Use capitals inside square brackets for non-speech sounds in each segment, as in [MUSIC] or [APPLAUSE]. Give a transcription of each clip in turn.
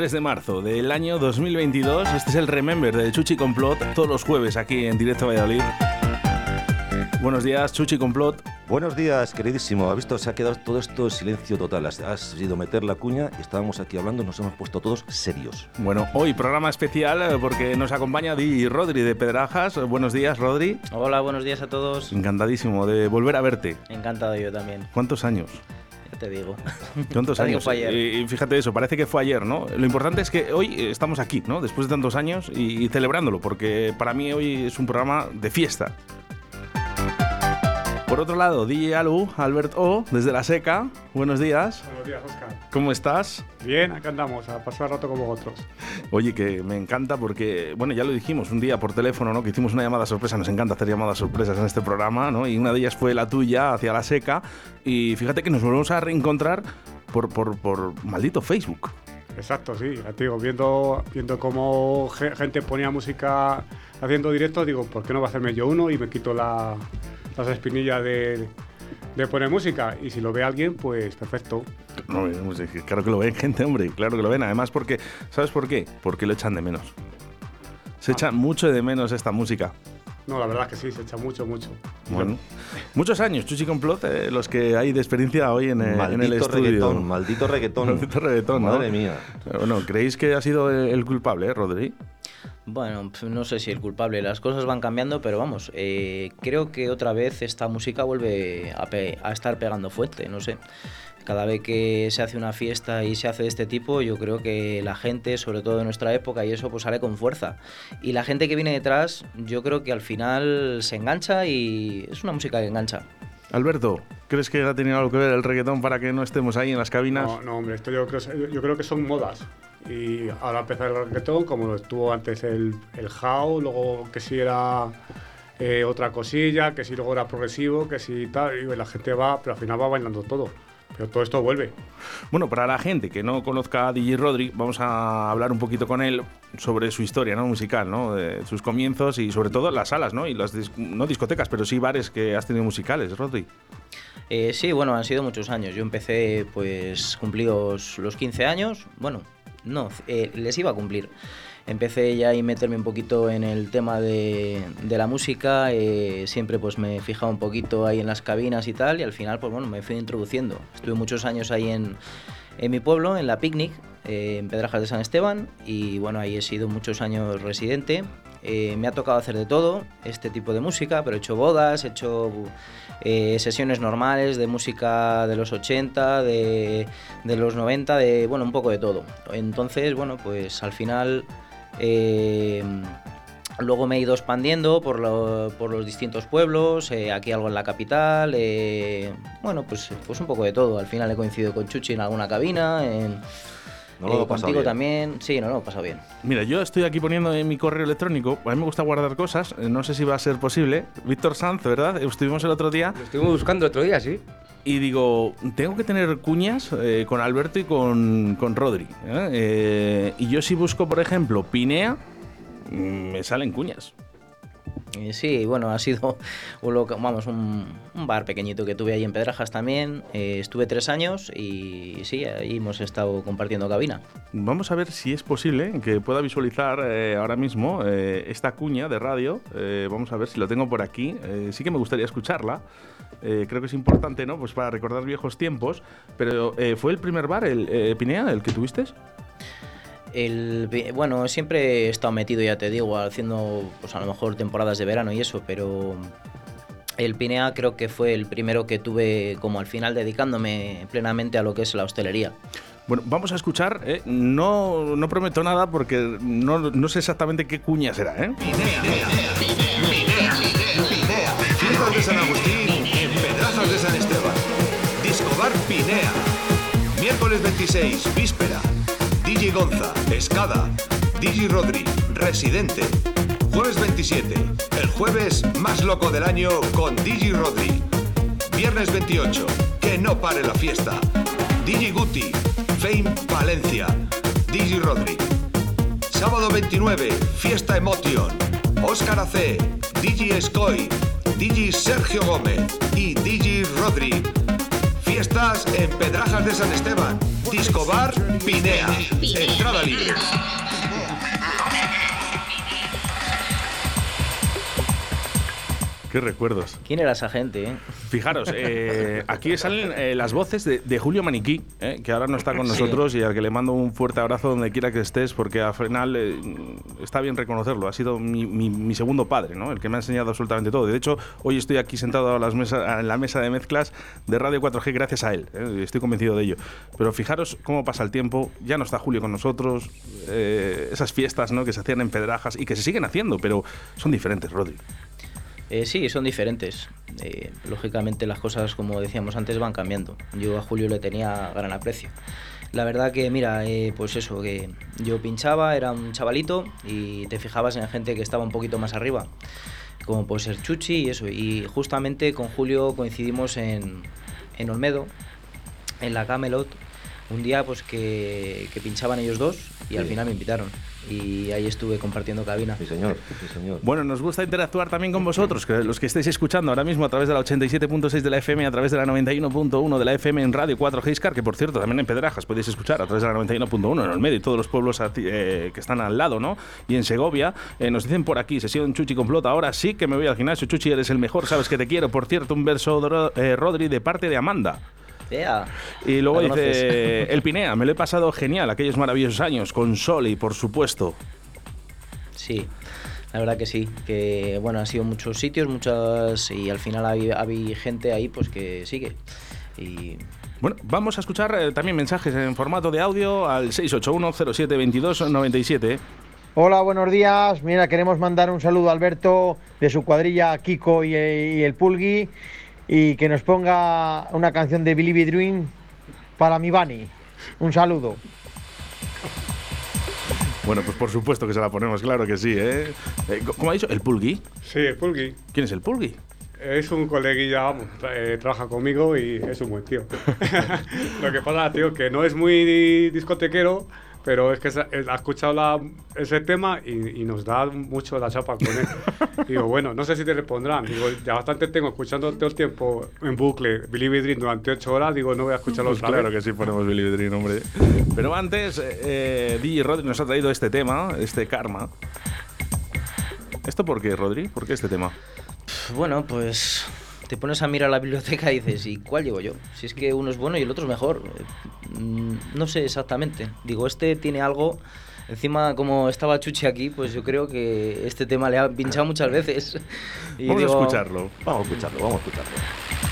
3 de marzo del año 2022. Este es el Remember de Chuchi Complot, todos los jueves aquí en Directo Valladolid. Buenos días, Chuchi Complot. Buenos días, queridísimo. ¿Ha visto? Se ha quedado todo esto en silencio total. Has ido meter la cuña y estábamos aquí hablando, nos hemos puesto todos serios. Bueno, hoy programa especial eh, porque nos acompaña Di Rodri de Pedrajas. Buenos días, Rodri. Hola, buenos días a todos. Encantadísimo de volver a verte. Encantado yo también. ¿Cuántos años? Te digo. [LAUGHS] ¿Cuántos años? Y fíjate eso, parece que fue ayer, ¿no? Lo importante es que hoy estamos aquí, ¿no? Después de tantos años y celebrándolo, porque para mí hoy es un programa de fiesta. Por otro lado, DJ Alu, Albert O, desde La Seca. Buenos días. Buenos días, Oscar. ¿Cómo estás? Bien, acá andamos, a pasar el rato como vosotros. Oye, que me encanta porque, bueno, ya lo dijimos un día por teléfono, ¿no? Que hicimos una llamada sorpresa. Nos encanta hacer llamadas sorpresas en este programa, ¿no? Y una de ellas fue la tuya, hacia La Seca. Y fíjate que nos volvemos a reencontrar por, por, por maldito Facebook. Exacto, sí, digo, viendo, viendo cómo gente ponía música haciendo directo, digo, ¿por qué no va a hacerme yo uno? Y me quito la, las espinillas de, de poner música. Y si lo ve alguien, pues perfecto. No, claro que lo ven [LAUGHS] gente, hombre, claro que lo ven. Además, porque, ¿sabes por qué? Porque lo echan de menos. Se echa mucho de menos esta música. No, la verdad es que sí, se echa mucho, mucho. Bueno, muchos años, Chuchi Complot, eh, los que hay de experiencia hoy en, en el estudio. Reggaetón, maldito reggaetón. [LAUGHS] Maldito reggaetón, Madre mía. Bueno, ¿creéis que ha sido el culpable, eh, Rodri? Bueno, no sé si el culpable, las cosas van cambiando, pero vamos, eh, creo que otra vez esta música vuelve a, a, estar pegando fuerte, no sé. Cada vez que se hace una fiesta y se hace de este tipo, yo creo que la gente, sobre todo de nuestra época y eso, pues sale con fuerza. Y la gente que viene detrás, yo creo que al final se engancha y es una música que engancha. Alberto, ¿crees que ha tenido algo que ver el reggaetón para que no estemos ahí en las cabinas? No, no hombre, esto yo creo, yo creo que son modas. Y ahora empezar el reggaetón, como estuvo antes el, el how, luego que si era eh, otra cosilla, que si luego era progresivo, que si tal, y la gente va, pero al final va bailando todo. Pero todo esto vuelve. Bueno, para la gente que no conozca a DJ Rodri, vamos a hablar un poquito con él sobre su historia ¿no? musical, ¿no? De sus comienzos y sobre todo las salas, ¿no? Y las no discotecas, pero sí bares que has tenido musicales, Rodri. Eh, sí, bueno, han sido muchos años. Yo empecé, pues, cumplidos los 15 años. Bueno, no, eh, les iba a cumplir. Empecé ya a meterme un poquito en el tema de, la música, eh, siempre pues me fijaba un poquito ahí en las cabinas y tal, y al final pues bueno, me fui introduciendo. Estuve muchos años ahí en, en mi pueblo, en la Picnic, eh, en Pedrajas de San Esteban, y bueno, ahí he sido muchos años residente. me ha tocado hacer de todo, este tipo de música, pero he hecho bodas, he hecho eh, sesiones normales de música de los 80, de, los 90, de bueno, un poco de todo. Entonces, bueno, pues al final eh, luego me he ido expandiendo por, los distintos pueblos, eh, aquí algo en la capital, bueno, pues, pues un poco de todo. Al final he coincidido con Chuchi en alguna cabina, no lo contigo también. Sí, no, lo he pasado bien. Mira, yo estoy aquí poniendo en mi correo electrónico. A mí me gusta guardar cosas. Eh, no sé si va a ser posible. Víctor Sanz, ¿verdad? Estuvimos el otro día. Lo estuvimos buscando el otro día, sí. Y digo, tengo que tener cuñas eh, con Alberto y con, con Rodri. ¿eh? y yo si busco, por ejemplo, Pinea, mm, me salen cuñas. Eh, sí, bueno, ha sido [LAUGHS] un, vamos, un, bar pequeñito que tuve ahí en Pedrajas también. Eh, estuve tres años y sí, ahí hemos estado compartiendo cabina. Vamos a ver si es posible que pueda visualizar eh, ahora mismo esta cuña de radio. vamos a ver si lo tengo por aquí. sí que me gustaría escucharla. creo que es importante, ¿no? Pues para recordar viejos tiempos. Pero ¿fue el primer bar, el Pinea, el que tuviste? El, bueno, siempre he estado metido, ya te digo, haciendo pues a lo mejor temporadas de verano y eso, pero el Pinea creo que fue el primero que tuve como al final dedicándome plenamente a lo que es la hostelería. Bueno, vamos a escuchar, ¿eh? no, no, prometo nada porque no, no, sé exactamente qué cuña será. ¿eh? Pinea, Pinea, Pinea, Pinea, de San Agustín en Pedrazos de San Esteban. Discobar Pinea. Miércoles 26, víspera. Gonza, Escada, DJ Rodri, Residente. Jueves 27, el jueves más loco del año con DJ Rodri. Viernes 28, que no pare la fiesta. DJ Guti, Fame Valencia, DJ Rodri. Sábado 29, Fiesta Emotion, Oscar AC, DJ Scoy, DJ Sergio Gómez y DJ Rodri. Fiestas en Pedrajas de San Esteban, Disco Bar Pinea, entrada libre. Qué recuerdos. ¿Quién era esa gente? Eh? Fijaros, eh, aquí salen eh, las voces de, de Julio Maniquí, eh, que ahora no está con Sí. nosotros y al que le mando un fuerte abrazo donde quiera que estés, porque al final eh, está bien reconocerlo. Ha sido mi, mi- mi segundo padre, ¿no? el que me ha enseñado absolutamente todo. De hecho, hoy estoy aquí sentado a las mesa- en la mesa de mezclas de Radio 4G gracias a él. ¿eh? Estoy convencido de ello. Pero fijaros cómo pasa el tiempo. Ya no está Julio con nosotros. esas fiestas ¿no? que se hacían en Pedrajas y que se siguen haciendo, pero son diferentes, Rodri. Eh, sí, son diferentes. Eh, lógicamente las cosas, como decíamos antes, van cambiando. Yo a Julio le tenía gran aprecio. La verdad que, mira, eh, pues eso, que yo pinchaba, era un chavalito y te fijabas en gente que estaba un poquito más arriba, como puede ser Chuchi y eso. Y justamente con Julio coincidimos en, en Olmedo, en la Camelot, un día pues que, que pinchaban ellos dos y al final me invitaron. Y ahí estuve compartiendo cabina. Sí, señor, sí, señor. Bueno, nos gusta interactuar también con vosotros, que los que estáis escuchando ahora mismo a través de la 87.6 de la FM, a través de la 91.1 de la FM en Radio 4 Giscar, que por cierto también en Pedrajas podéis escuchar a través de la 91.1 en el medio y todos los pueblos ti- eh, que están al lado, ¿no? Y en Segovia, eh, nos dicen por aquí, sesión Chuchi complota, ahora sí que me voy al gimnasio, Chuchi, eres el mejor, sabes que te quiero. Por cierto, un verso, Dro- eh, Rodri, de parte de Amanda. Y luego dice, el Pinea, me lo he pasado genial, aquellos maravillosos años, con Sol y por supuesto. Sí, la verdad que sí, que bueno, han sido muchos sitios, muchas y al final hay gente ahí pues que sigue. Y Bueno, vamos a escuchar eh, también mensajes en formato de audio al 681-0722-97. Hola, buenos días. Mira, queremos mandar un saludo a Alberto de su cuadrilla Kiko y, y el Pulgui y que nos ponga una canción de Billy Dream para mi Bani. Un saludo. Bueno, pues por supuesto que se la ponemos, claro que sí, ¿eh? Eh, ¿Cómo ha dicho? ¿El Pulgui? Sí, el Pulgui. ¿Quién es el Pulgui? Es un coleguilla, vamos, eh, trabaja conmigo y es un buen tío. [LAUGHS] Lo que pasa, tío, que no es muy discotequero, pero es que él ha escuchado la- ese tema y, y nos da mucho la chapa con él. [LAUGHS] Digo, bueno, no sé si te repondrán. Digo, ya bastante tengo escuchando todo el tiempo en bucle Believe Dream durante ocho horas. Digo, no voy a escucharlo Pues otra claro vez. que sí ponemos Billy Dream, hombre. Pero antes, eh, eh, DJ Rodri nos ha traído este tema, este karma. ¿Esto por qué, Rodri? ¿Por qué este tema? bueno, pues te pones a mirar la biblioteca y dices, ¿y cuál llevo yo? Si es que uno es bueno y el otro es mejor. Mm, No sé exactamente. Digo, este tiene algo. Encima, como estaba Chuchi aquí, pues yo creo que este tema le ha pinchado muchas veces. [LAUGHS] Y Vamos digo, a escucharlo. Vamos a escucharlo, vamos a escucharlo.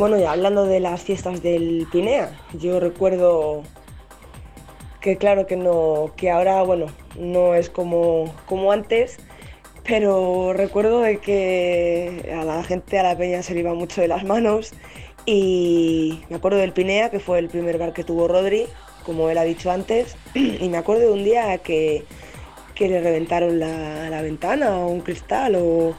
Bueno, y hablando de las fiestas del Pinea, yo recuerdo que claro que no, que ahora, bueno, no es como, como antes, pero recuerdo de que a la gente, a la peña se le iba mucho de las manos y me acuerdo del Pinea, que fue el primer bar que tuvo Rodri, como él ha dicho antes, y me acuerdo de un día que, que le reventaron la, la ventana o un cristal o,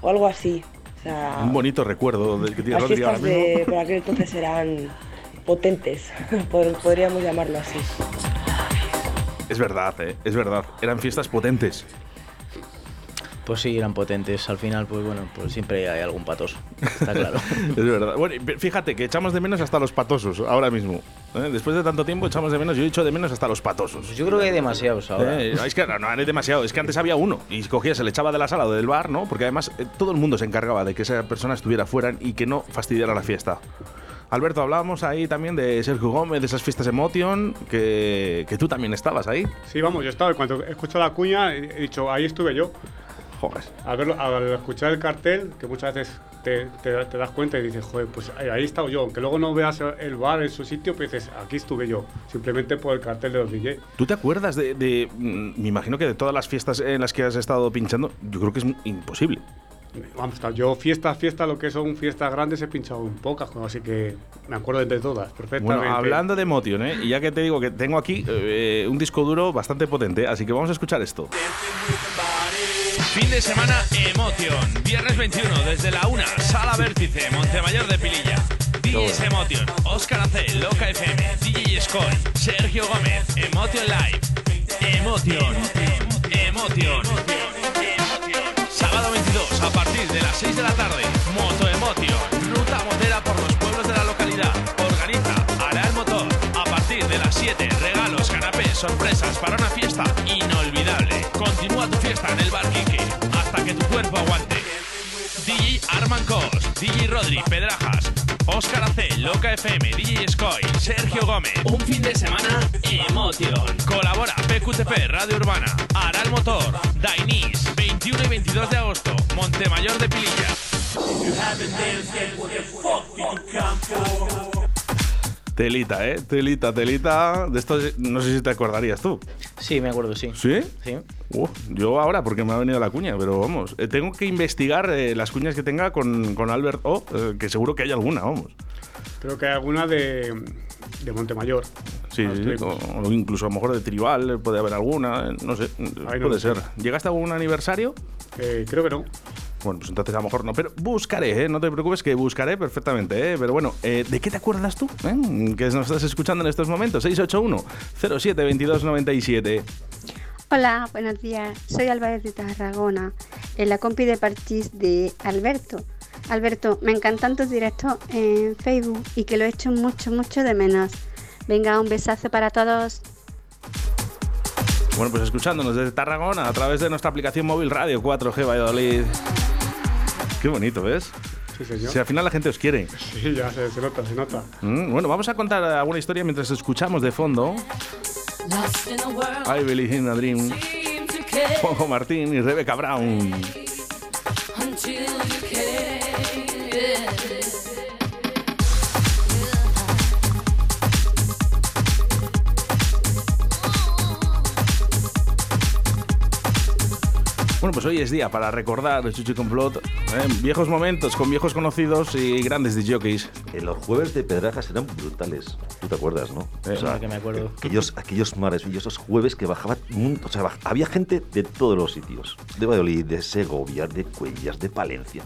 o algo así. Sea, Un bonito recuerdo del que tiene las Rodri ahora mismo. de por aquel entonces eran potentes, [LAUGHS] pod- podríamos llamarlo así. Es verdad, eh, es verdad. Eran fiestas potentes. Pues sí, eran potentes. Al final, pues bueno, pues siempre hay algún patoso. Está claro. [LAUGHS] Es verdad. Bueno, fíjate que echamos de menos hasta los patosos ahora mismo. ¿eh? Después de tanto tiempo echamos de menos, yo he hecho de menos hasta los patosos. Pues yo creo que hay demasiados ahora. Eh, es que no, no hay demasiado. Es que antes había uno y cogía, se le echaba de la sala o del bar, ¿no? Porque además eh, todo el mundo se encargaba de que esa persona estuviera fuera y que no fastidiara la fiesta. Alberto, hablábamos ahí tamí de Sergio Gómez, de esas fiestas Emotion, que, que tú también estabas ahí. Sí, vamos, yo estaba, cuando he escuchado la cuña, he dicho, ahí estuve yo. Al, verlo, al escuchar el cartel, que muchas veces te, te- te das cuenta y dices, joder, pues ahí, ahí he estado yo. Aunque luego no veas el bar en su sitio, pues dices, aquí estuve yo. Simplemente por el cartel de los DJ. ¿Tú te acuerdas de, de, mm, me imagino que de todas las fiestas en las que has estado pinchando, yo creo que es imposible. Vamos, yo fiestas, fiestas, lo que son fiestas grandes he pinchado en pocas, así que me acuerdo de todas, perfectamente. Bueno, hablando de Emotion, ¿eh? y ya que te digo que tengo aquí eh, un disco duro bastante potente, así que vamos a escuchar esto. Fin de semana Emotion. Viernes 21 desde la 1, Sala Vértice, Montemayor de Pililla. DJs Emotion, Oscar AC, Loca FM, DJ Scoy, Sergio Gómez, Emotion Live. Emotion. Emotion. Sábado 22 a partir de las 6 de la tarde. Moto Emotion. Ruta motera por los pueblos de la localidad. Organiza Ara el Motor. A partir de las 7, regalos, canapés, sorpresas para una fiesta inolvidable. Continúa tu fiesta en el bar cuerpo aguante. DJ Arman Cos, DJ Rodri Pedrajas, Oscar AC, Loca FM, DJ Scoy, Sergio Gómez. Un fin de semana Emotion. Colabora PQTP Radio Urbana, Aral Motor, Dainis, 21 y 22 de agosto, Montemayor de Pililla. Telita, ¿eh? Telita, telita. De esto no sé si te acordarías tú. Sí, me acuerdo, sí. ¿Sí? Sí. Uh, yo ahora, porque me ha venido la cuña, pero vamos. eh, tengo que investigar eh, las cuñas que tenga con, con Albert O, eh, que seguro que hay alguna, vamos. Creo que hay alguna de, de Montemayor. Sí, sí, o, o incluso a lo mejor de Tribal puede haber alguna, eh, no sé, no puede sé. ser. ¿Llegaste a algún aniversario? Eh, creo que no. Bueno, pues entonces a lo mejor no, pero buscaré, ¿eh? no te preocupes que buscaré perfectamente. ¿eh? Pero bueno, eh, ¿de qué te acuerdas tú? Que nos estás escuchando en estos momentos. 681 07 22 97. Hola, buenos días. Soy Álvarez de Tarragona, en la compi de parchís de Alberto. Alberto, me encantan tus directos en Facebook y que lo he hecho mucho, mucho de menos. Venga, un besazo para todos. Bueno, pues escuchándonos desde Tarragona a través de nuestra aplicación móvil Radio 4G Valladolid. Qué bonito, ¿ves? Sí, señor. Si al final la gente os quiere. Sí, ya se, se nota, se nota. Mm, Bueno, vamos a contar alguna historia mientras escuchamos de fondo. I Believe in a Dream. Juanjo Martín y Rebeca Brown. Bueno, pues hoy es día para recordar el Chuchi Complot, ¿eh? viejos momentos con viejos conocidos y grandes jockeys. Eh, los jueves de Pedrajas eran brutales. Tú te acuerdas, ¿no? Eh, Claro que me acuerdo. Aquellos, aquellos maravillosos jueves que bajaban. un- O sea, baj- había gente de todos los sitios. De Valladolid, de Segovia, de Cuellas, de Palencia.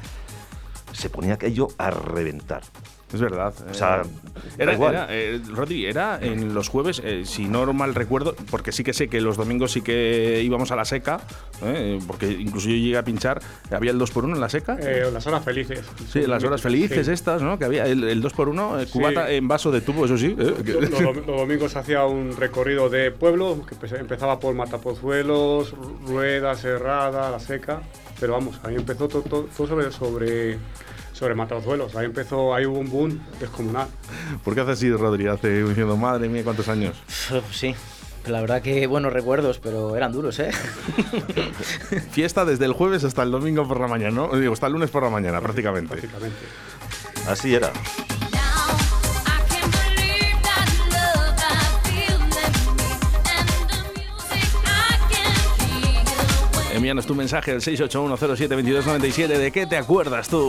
Se ponía aquello a reventar. Es verdad. O sea, eh, da era, igual. era, eh, Rodri, era en los jueves, eh, si no mal recuerdo, porque sí que sé que los domingos sí que íbamos a la seca, eh, porque incluso yo llegué a pinchar, había el 2x1 en la seca. Eh, las horas felices. Sí, las horas felices Sí. estas, ¿no? Que había el, el 2x1, eh, cubata Sí. en vaso de tubo, eso sí. eh, Los, dom- los domingos hacía un recorrido de pueblo que empe- empezaba por Matapozuelos, Rueda, Serrada, La Seca. Pero vamos, ahí empezó todo, todo, todo sobre, sobre, sobre Matapozuelos. Ahí empezó, ahí hubo un boom descomunal. ¿Por qué haces así, Rodri? Hace diciendo, madre mía, cuántos años. Sí, la verdad que buenos recuerdos, pero eran duros, ¿eh? [LAUGHS] Fiesta desde el jueves hasta el domingo por la mañana, ¿no? Digo, hasta el lunes por la mañana, prácticamente. Prácticamente. Así era. Envíanos tu mensaje al 681072297. ¿De qué te acuerdas tú?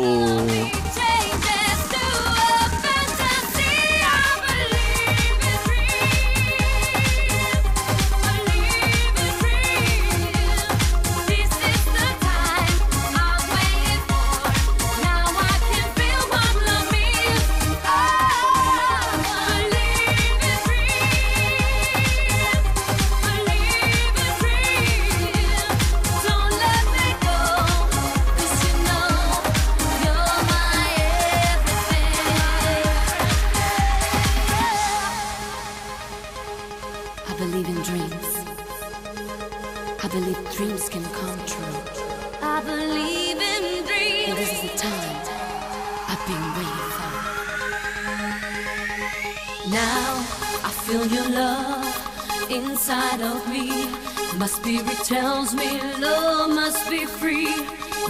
Been waiting for. Now I feel your love inside of me. My spirit tells me love must be free.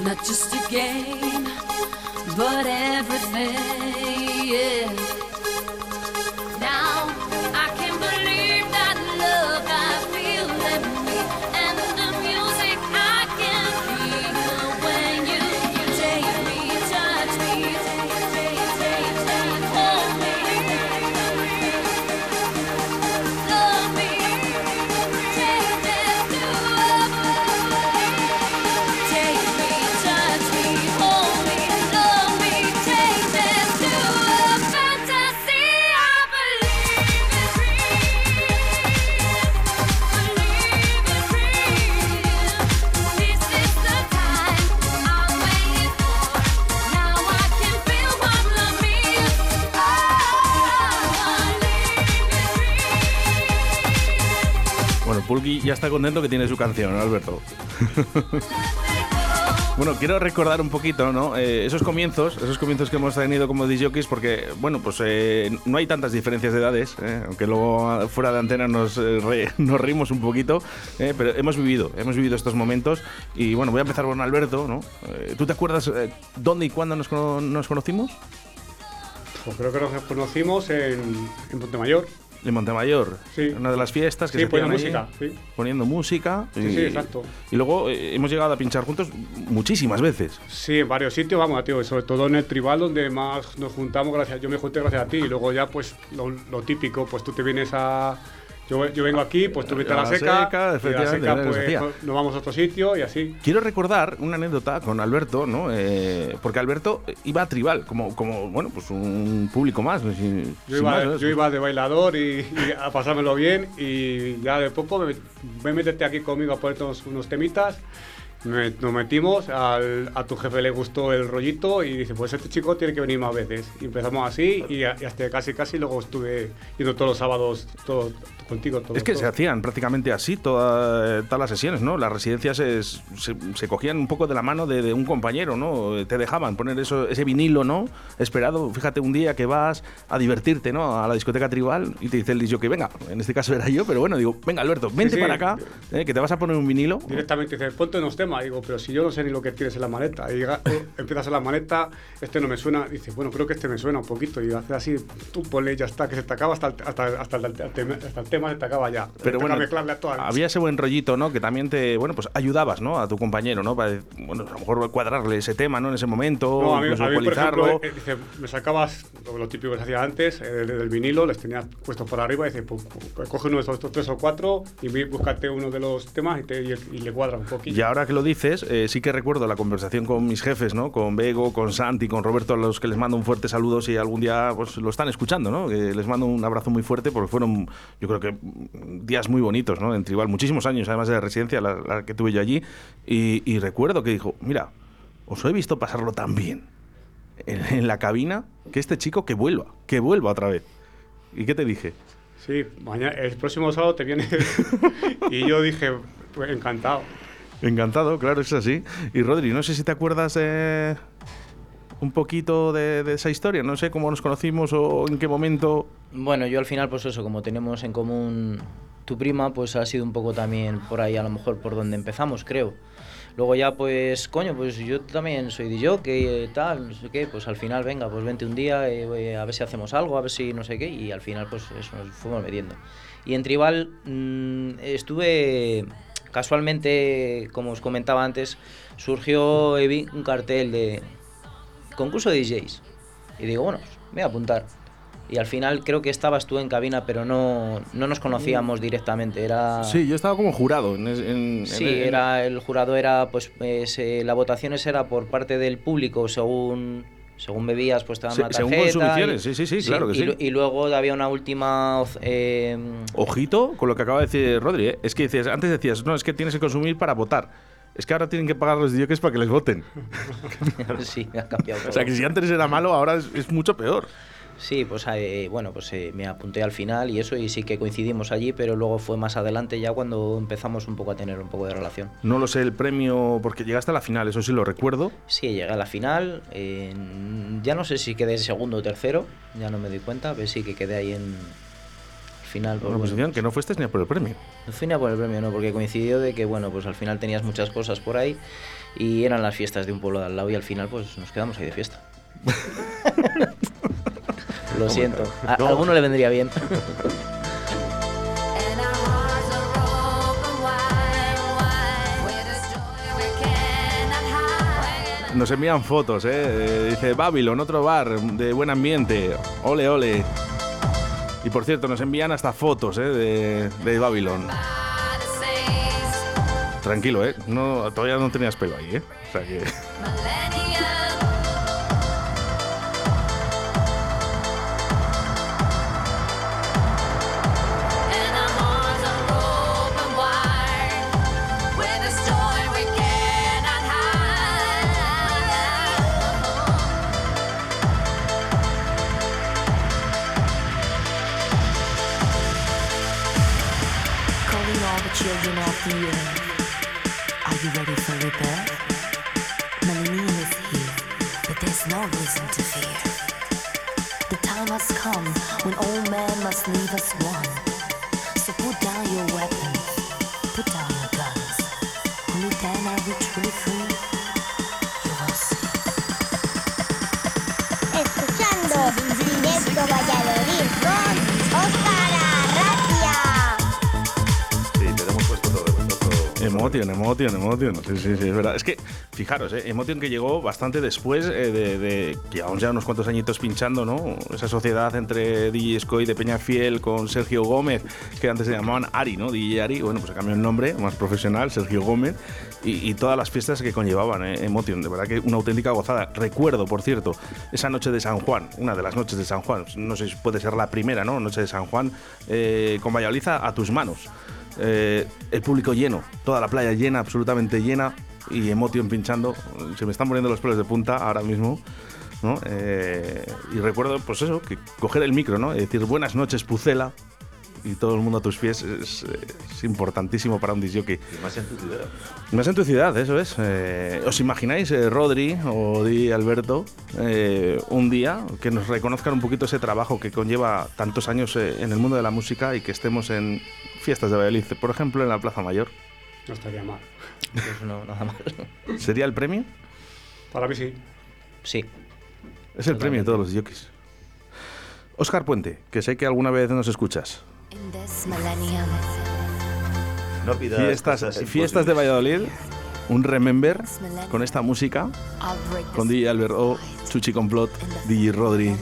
Not just a game, but everything. Yeah. Ya está contento que tiene su canción, ¿no, Alberto? [LAUGHS] Bueno, quiero recordar un poquito, ¿no? Eh, esos comienzos, esos comienzos que hemos tenido como disjockeys, porque, bueno, pues eh, no hay tantas diferencias de edades, ¿eh? aunque luego ah, fuera de antena nos, re- [LAUGHS] nos reímos un poquito, pero hemos vivido, hemos vivido estos momentos. Y bueno, voy a empezar con Alberto, ¿no? ¿Tú te acuerdas dónde y cuándo nos, cono- nos conocimos? Pues creo que nos conocimos en, en. En Montemayor, Sí. una de las fiestas que Sí, se poniendo allí, música, sí. poniendo música. Sí, sí, exacto. Y luego eh, hemos llegado a pinchar juntos muchísimas veces. Sí, en varios sitios, vamos, tío, sobre todo en el tribal donde más nos juntamos, gracias, yo me junté gracias a ti, y luego ya pues lo, lo típico, pues tú te vienes a... Yo, yo vengo aquí, pues tú vete a la, seca, seca, a la efectivamente, seca pues no- nos vamos a otro sitio y así. Quiero recordar una anécdota con Alberto, ¿no? Eh, porque Alberto iba a Tribal, como, como bueno, pues un público más. ¿no? Sin- Yo iba, más, ¿no? yo iba de bailador y, y a pasármelo bien y ya de poco me, ven meterte aquí conmigo a ponerte unos, unos temitas. Nos metimos, al- a tu jefe le gustó el rollito y dice, pues este chico tiene que venir más veces. Y empezamos así y, a- y hasta casi casi luego estuve yendo todos los sábados todo, contigo. Todo, Es que todo. se hacían prácticamente así toda- todas las sesiones, ¿no? Las residencias es- se, se cogían un poco de la mano de, de un compañero, ¿no? Te dejaban poner eso, ese vinilo, ¿no? Esperado, fíjate, un día que vas a divertirte, ¿no? A la discoteca tribal y te dice el disco que venga, en este caso era yo, pero bueno, digo, venga Alberto, vente sí. para acá, ¿eh? que te vas a poner un vinilo. Directamente dice, ponte unos temas. Digo, pero si yo no sé ni lo que tienes en la maleta. Y llega- empiezas en la maleta, este no me suena. Dice, bueno, creo que este me suena un poquito. Y hace así, tú ponle, ya está, que se te acaba hasta el, hasta, hasta el- hasta el tema, se te acaba ya. Pero bueno, mezclarle a había ese buen rollito, ¿no? Que también te, bueno, pues ayudabas, ¿no? A tu compañero, ¿no? Para, bueno, a lo mejor cuadrarle ese tema, ¿no? En ese momento, No, a mí, incluso a mí, por ejemplo, eh, dice, me sacabas lo, lo típico que se hacía antes, eh, del, vinilo, les tenías puestos por arriba y dice, pues, pues, coge uno de estos estos tres o cuatro y búscate uno de los temas y, te- y- y le cuadra un poquillo. Y ahora que lo dices, eh, sí que recuerdo la conversación con mis jefes, ¿no? Con Bego, con Santi, con Roberto, a los que les mando un fuerte saludo si algún día pues, lo están escuchando, ¿no? Que les mando un abrazo muy fuerte porque fueron, yo creo que días muy bonitos, ¿no? En Tribal, muchísimos años, además de la residencia, la, la que tuve yo allí. Y, y recuerdo que dijo, mira, os he visto pasarlo tan bien en, en la cabina que este chico que vuelva, que vuelva otra vez. ¿Y qué te dije? Sí, mañana, el próximo sábado te vienes. [LAUGHS] y yo dije, pues encantado. Encantado, claro, es así. Y Rodri, no sé si te acuerdas de un poquito de, esa historia, no sé cómo nos conocimos o en qué momento. Bueno, yo al final, pues eso, como tenemos en común tu prima, pues ha sido un poco también por ahí, a lo mejor por donde empezamos, creo. Luego ya, pues, coño, pues yo también soy de que tal, no sé qué, pues al final, venga, pues vente un día, eh, a ver si hacemos algo, a ver si no sé qué, y al final, pues eso, nos fuimos metiendo. Y en Tribal mm, estuve casualmente, como os comentaba antes, surgió un cartel de concurso de DJs. Y digo, bueno, me voy a apuntar. Y al final creo que estabas tú en cabina, pero no, no nos conocíamos directamente. Era... Sí, yo estaba como jurado. En, en- Sí, en- era el jurado era pues eh, la votación era por parte del público según según bebías pues te daban Se- una según tarjeta consumiciones, y- sí, sí, sí, claro que y, sí. y luego había una última eh, Ojito con lo que acaba de decir Rodri. ¿eh? Es que dices, antes decías, no, es que tienes que consumir para votar. Es que ahora tienen que pagar los DJs para que les voten. [LAUGHS] sí ha cambiado todo. [LAUGHS] O sea, que si antes era malo, ahora es, es mucho peor. Sí, pues eh, bueno, pues eh, me apunté al final y eso y sí que coincidimos allí, pero luego fue más adelante ya cuando empezamos un poco a tener un poco de relación. No lo sé el premio, porque llegaste a la final, eso sí lo recuerdo. Sí, llegué a la final. eh, ya no sé si quedé segundo o tercero, ya no me doy cuenta, pero sí que quedé ahí en al final. pues, Una bueno, posición que no fuiste ni a por el premio. No fui ni a por el premio, no, porque coincidió de que, bueno, pues al final tenías muchas cosas por ahí y eran las fiestas de un pueblo de al lado y al final pues nos quedamos ahí de fiesta. Lo siento. A, alguno le vendría bien. Nos envían fotos, ¿eh? Eh, Dice Babylon, otro bar de buen ambiente. Ole, ole. Y por cierto, nos envían hasta fotos, ¿eh? De, de Babylon. Tranquilo, ¿eh? No, todavía no tenías pelo ahí, ¿eh? O sea que... [LAUGHS] has come when all men must leave us one. Emotion, Emotion, Emotion. Sí, sí, sí, es verdad. Es que, fijaros, ¿eh? Emotion que llegó bastante después eh, de, de que aún ya unos cuantos añitos pinchando, ¿no? Esa sociedad entre DJ Scoy de Peñafiel con Sergio Gómez, que antes se llamaban Ari, ¿no? DJ Ari, bueno, pues se cambió el nombre, más profesional, Sergio Gómez, y, todas las fiestas que conllevaban ¿eh? Emotion. De verdad que una auténtica gozada. Recuerdo, por cierto, esa noche de San Juan, una de las noches de San Juan, no sé si puede ser la primera, ¿no? Noche de San Juan, eh, con Valladolid a tus manos. Eh, el público lleno, toda la playa llena, absolutamente llena, y Emotion pinchando. Se me están poniendo los pelos de punta ahora mismo. Eh, y recuerdo, pues eso, que coger el micro, ¿no? Decir buenas noches, Pucela, y todo el mundo a tus pies es, es importantísimo para un disjockey. Y más en tu ciudad. Más en tu ciudad, eso es. Eh, ¿Os imagináis, eh, Rodri o Di Alberto, eh, un día que nos reconozcan un poquito ese trabajo que conlleva tantos años eh, en el mundo de la música y que estemos en fiestas de Valladolid, por ejemplo, en la Plaza Mayor? No estaría mal. Pues no, nada mal. [LAUGHS] ¿Sería el premio? Para mí sí. Sí. Es el premio de todos los jockeys. Oscar Puente, que sé que alguna vez nos escuchas. No pidas Fiestas, fiestas de Valladolid, un remember con esta música, con DJ Alberto, Chuchi Complot, DJ Rodri.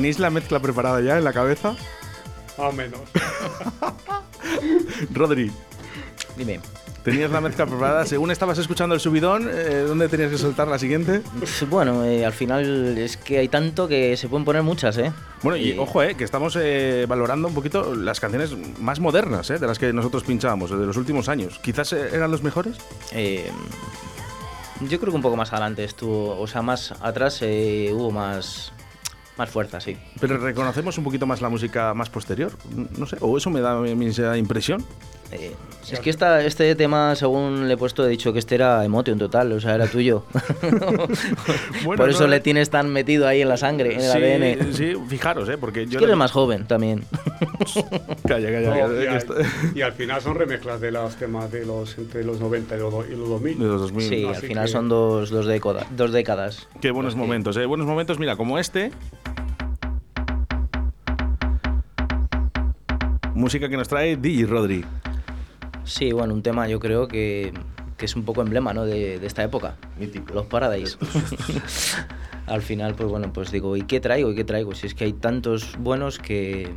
¿Tenéis la mezcla preparada ya en la cabeza? Más o menos. [LAUGHS] Rodri, Dime. ¿tenías la mezcla preparada? Según estabas escuchando el subidón, eh, ¿dónde tenías que soltar la siguiente? Bueno, eh, al final es que hay tanto que se pueden poner muchas, ¿eh? Bueno, y ojo, eh, que estamos eh, valorando un poquito las canciones más modernas, eh, de las que nosotros pinchábamos, de los últimos años. ¿Quizás eh, eran los mejores? Eh, yo creo que un poco más adelante estuvo, o sea, más atrás eh, hubo más, más fuerza, sí. Pero reconocemos un poquito más la música más posterior, no sé, o eso me da mi- impresión. Eh, es que esta, este tema, según le he puesto, he dicho que este era Emotion total, o sea, era tuyo. [LAUGHS] Bueno, Por eso no, le tienes tan metido ahí en la sangre, en el sí, ADN. Sí, fijaros, ¿eh? Porque Es yo... que eres más joven también. [LAUGHS] Calla, calla, No, calla, y, al, esto- y al final son remezclas de los temas de los entre los 90 y los, y los 2000. De los 2000. Sí, al final que- son dos, dos, décoda- dos décadas. Qué buenos momentos, ¿eh? Buenos momentos, mira, como este. Música que nos trae DJ Rodri. Sí, bueno, un tema yo creo que, que es un poco emblema ¿no? de, de esta época. Mítico. Los Paradise. [LAUGHS] Al final, pues bueno, pues digo, ¿y qué traigo? ¿Y qué traigo? Si es que hay tantos buenos que,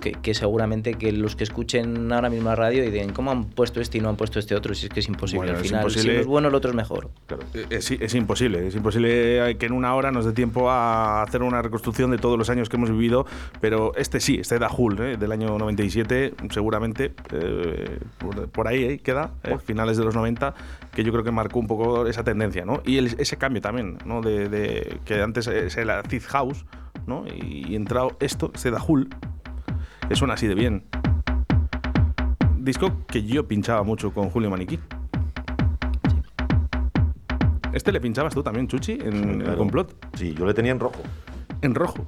que, que seguramente que los que escuchen ahora mismo la radio y digan, ¿cómo han puesto este y no han puesto este otro? Si es que es imposible. Bueno, Al es final, si imposible. uno es bueno, el otro es mejor. Claro, eh, es, es imposible, es imposible que en una hora nos dé tiempo a hacer una reconstrucción de todos los años que hemos vivido, pero este sí, este da Hull, ¿eh? del año 97, seguramente, eh, por, por ahí eh, queda, eh, finales de los 90, que yo creo que marcó un poco esa tendencia, ¿no? Y el- ese cambio también, ¿no? De, de- que antes eh, era Acid House, ¿no? Y, y entrado esto, este da Hull, que suena así de bien. Disco que yo pinchaba mucho con Julio Maniquí. ¿Este le pinchabas tú también, Chuchi, en el Claro. complot? Sí, yo le tenía en rojo. En rojo.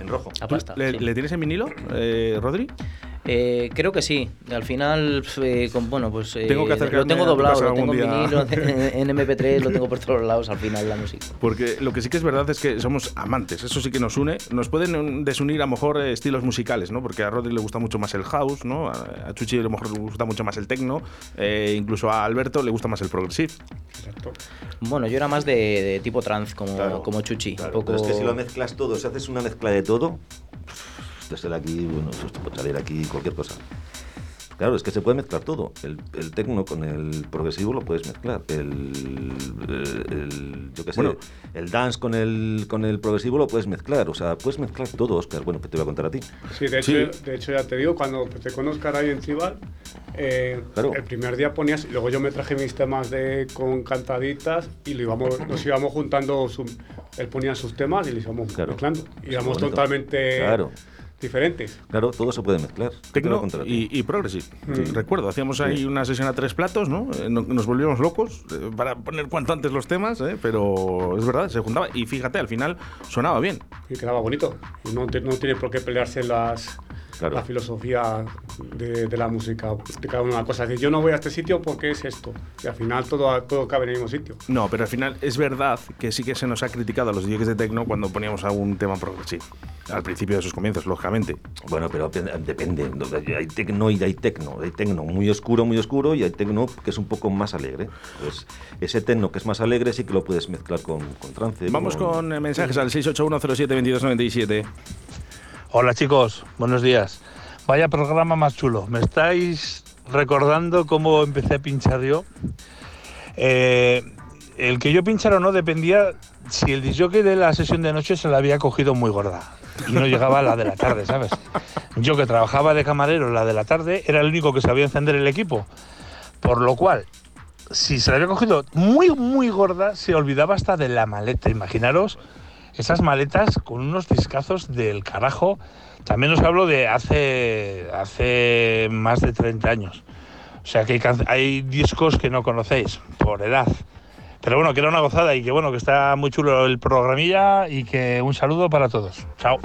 En rojo. A ¿Tú pasta, ¿Le, sí. le tienes en vinilo, eh, Rodri? Eh, creo que sí. Al final, eh, con- bueno, pues eh, Tengo que lo tengo doblado, lo tengo en vinilo, [LAUGHS] en MP3, lo tengo por todos lados al final la música. Porque lo que sí que es verdad es que somos amantes, eso sí que nos une. Nos pueden desunir a lo mejor eh, estilos musicales, ¿no? Porque a Rodri le gusta mucho más el house, ¿no? A, Chuchi a lo mejor le gusta mucho más el techno, eh, incluso a Alberto le gusta más el progressive. Exacto. Bueno, yo era más de, de tipo trance, como, Claro, como Chuchi. Claro, poco... pero es que si lo mezclas todo, si haces una mezcla de todo, sale aquí, bueno, esto puede salir aquí cualquier cosa. Claro, es que se puede mezclar todo. El, el tecno con el progresivo lo puedes mezclar. El, el- el- yo qué sé, Bueno. el dance con el, con el progresivo lo puedes mezclar. O sea, puedes mezclar todo, Oscar. Bueno, que te voy a contar a ti. Sí, de hecho, Sí. de hecho ya te digo, cuando te conozca ahí en Tribal, eh, Claro. el primer día ponías, y luego yo me traje mis temas de, con cantaditas y lo íbamos, nos íbamos juntando, su- él ponía sus temas y los íbamos Claro. mezclando. Bonito. totalmente Claro. Diferentes. Claro, todo se puede mezclar. ¿Qué te voy a Tecno y, y progressive. Mm. Recuerdo, hacíamos ahí una sesión a tres platos, ¿no? Eh, no- Nos volvíamos locos eh, para poner cuanto antes los temas, ¿eh? pero es verdad, se juntaba. Y fíjate, al final sonaba bien. Y quedaba bonito. Y no, no tiene por qué pelearse las, Claro. la filosofía de, de la música, de cada una cosa. Es decir, yo no voy a este sitio porque es esto. Y al final todo, todo cabe en el mismo sitio. No, pero al final es verdad que sí que se nos ha criticado a los DJs de techno cuando poníamos algún tema progresivo. Al principio de sus comienzos, lógicamente. Bueno, pero dep- depende. Hay tecno y hay tecno. Hay tecno muy oscuro, muy oscuro y hay tecno que es un poco más alegre. Pues ese tecno que es más alegre sí que lo puedes mezclar con, con trance. Vamos con eh, mensajes al 681072297. Hola chicos, buenos días. Vaya programa más chulo. ¿Me estáis recordando cómo empecé a pinchar yo? Eh, el que yo pinchara o no dependía si el disjockey de la sesión de noche se la había cogido muy gorda y no llegaba a la de la tarde, ¿sabes? Yo que trabajaba de camarero la de la tarde era el único que sabía encender el equipo. Por lo cual, si se la había cogido muy, muy gorda, se olvidaba hasta de la maleta. Imaginaros esas maletas con unos discazos del carajo. También os hablo de hace, hace más de 30 años. O sea que hay, hay discos que no conocéis por edad. Pero bueno, que era una gozada y que bueno, que está muy chulo el programilla y que un saludo para todos. Chao.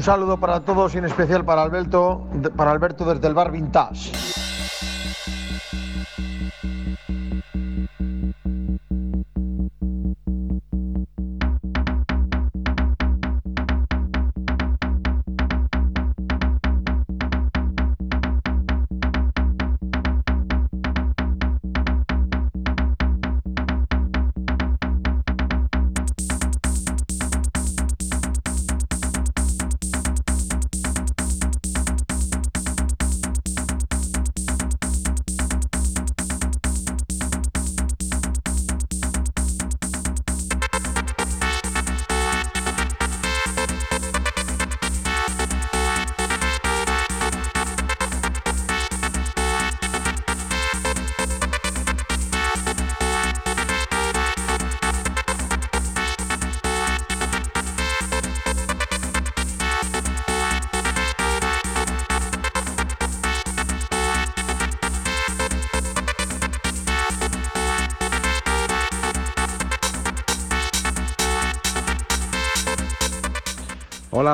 Un saludo para todos y en especial para Alberto, para Alberto desde el bar Vintage.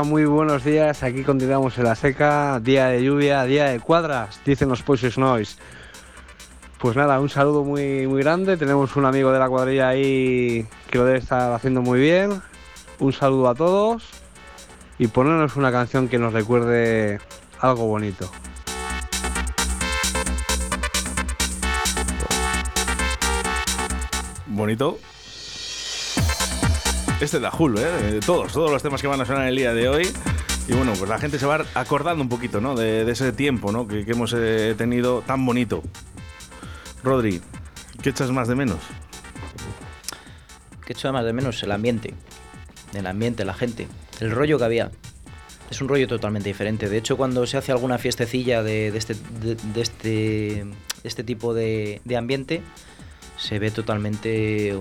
Muy buenos días. Aquí continuamos en la seca, día de lluvia, día de cuadras, dicen los Poises Noise. Pues nada, un saludo muy, muy grande. Tenemos un amigo de la cuadrilla ahí que lo debe estar haciendo muy bien. Un saludo a todos y ponernos una canción que nos recuerde algo bonito. Bonito. Este da Jul, ¿eh? Todos, todos los temas que van a sonar el día de hoy. Y bueno, pues la gente se va acordando un poquito, ¿no? De, ese tiempo, ¿no? Que, hemos eh, tenido tan bonito. Rodri, ¿qué echas más de menos? ¿Qué echo más de menos? El ambiente. El ambiente, la gente. El rollo que había. Es un rollo totalmente diferente. De hecho, cuando se hace alguna fiestecilla de, de este, de, de este, este tipo de ambiente, se ve totalmente,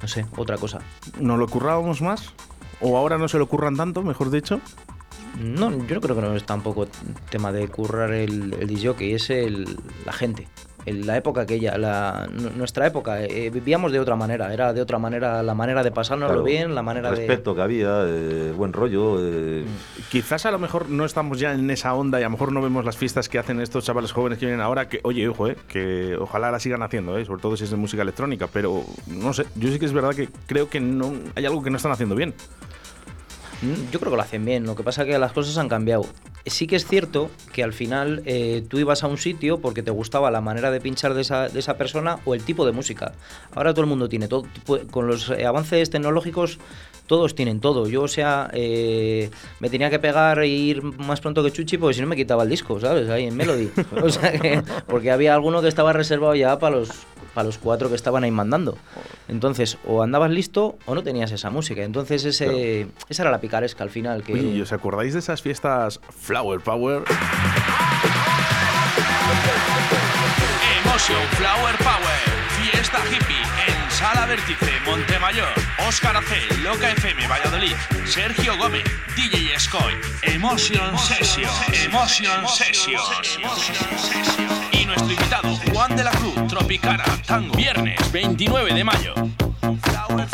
no sé, otra cosa. ¿Nos lo currábamos más? ¿O ahora no se lo curran tanto, mejor dicho? No, yo creo que no es tampoco tema de currar el, el disc jockey, es el, la gente. El- la época aquella, la, nu- nuestra época, eh, vivíamos de otra manera, era de otra manera la manera de pasárnoslo Claro, bien, la manera de... respeto que había, eh, buen rollo. eh, Quizás a lo mejor no estamos ya en esa onda y a lo mejor no vemos las fiestas que hacen estos chavales jóvenes que vienen ahora, que, oye, ojo, eh, que ojalá la sigan haciendo, eh, sobre todo si es de música electrónica, pero no sé, yo sí que es verdad que creo que no hay algo que no están haciendo bien. Mm, Yo creo que lo hacen bien, lo que pasa es que las cosas han cambiado. Sí que es cierto que al final eh, tú ibas a un sitio porque te gustaba la manera de pinchar de esa, de esa persona o el tipo de música. Ahora todo el mundo tiene todo, con los eh, avances tecnológicos todos tienen todo. Yo, o sea, eh, me tenía que pegar e ir más pronto que Chuchi porque si no me quitaba el disco, ¿sabes? Ahí en Melody. [LAUGHS] O sea que- porque había alguno que estaba reservado ya para los, para los cuatro que estaban ahí mandando. Entonces, o andabas listo o no tenías esa música. Entonces, ese, esa era la picaresca al final. Que, Oye, ¿y os acordáis de esas fiestas Flower Power? Emotion Flower Power, fiesta hippie en Sala Vértice, Montemayor, Óscar C, Loca FM, Valladolid, Sergio Gómez, DJ Scoy, Emotion Session, Emotion Session. Y nuestro invitado, Juan de la Cruz, Tropicana, Tango, viernes 29 de mayo.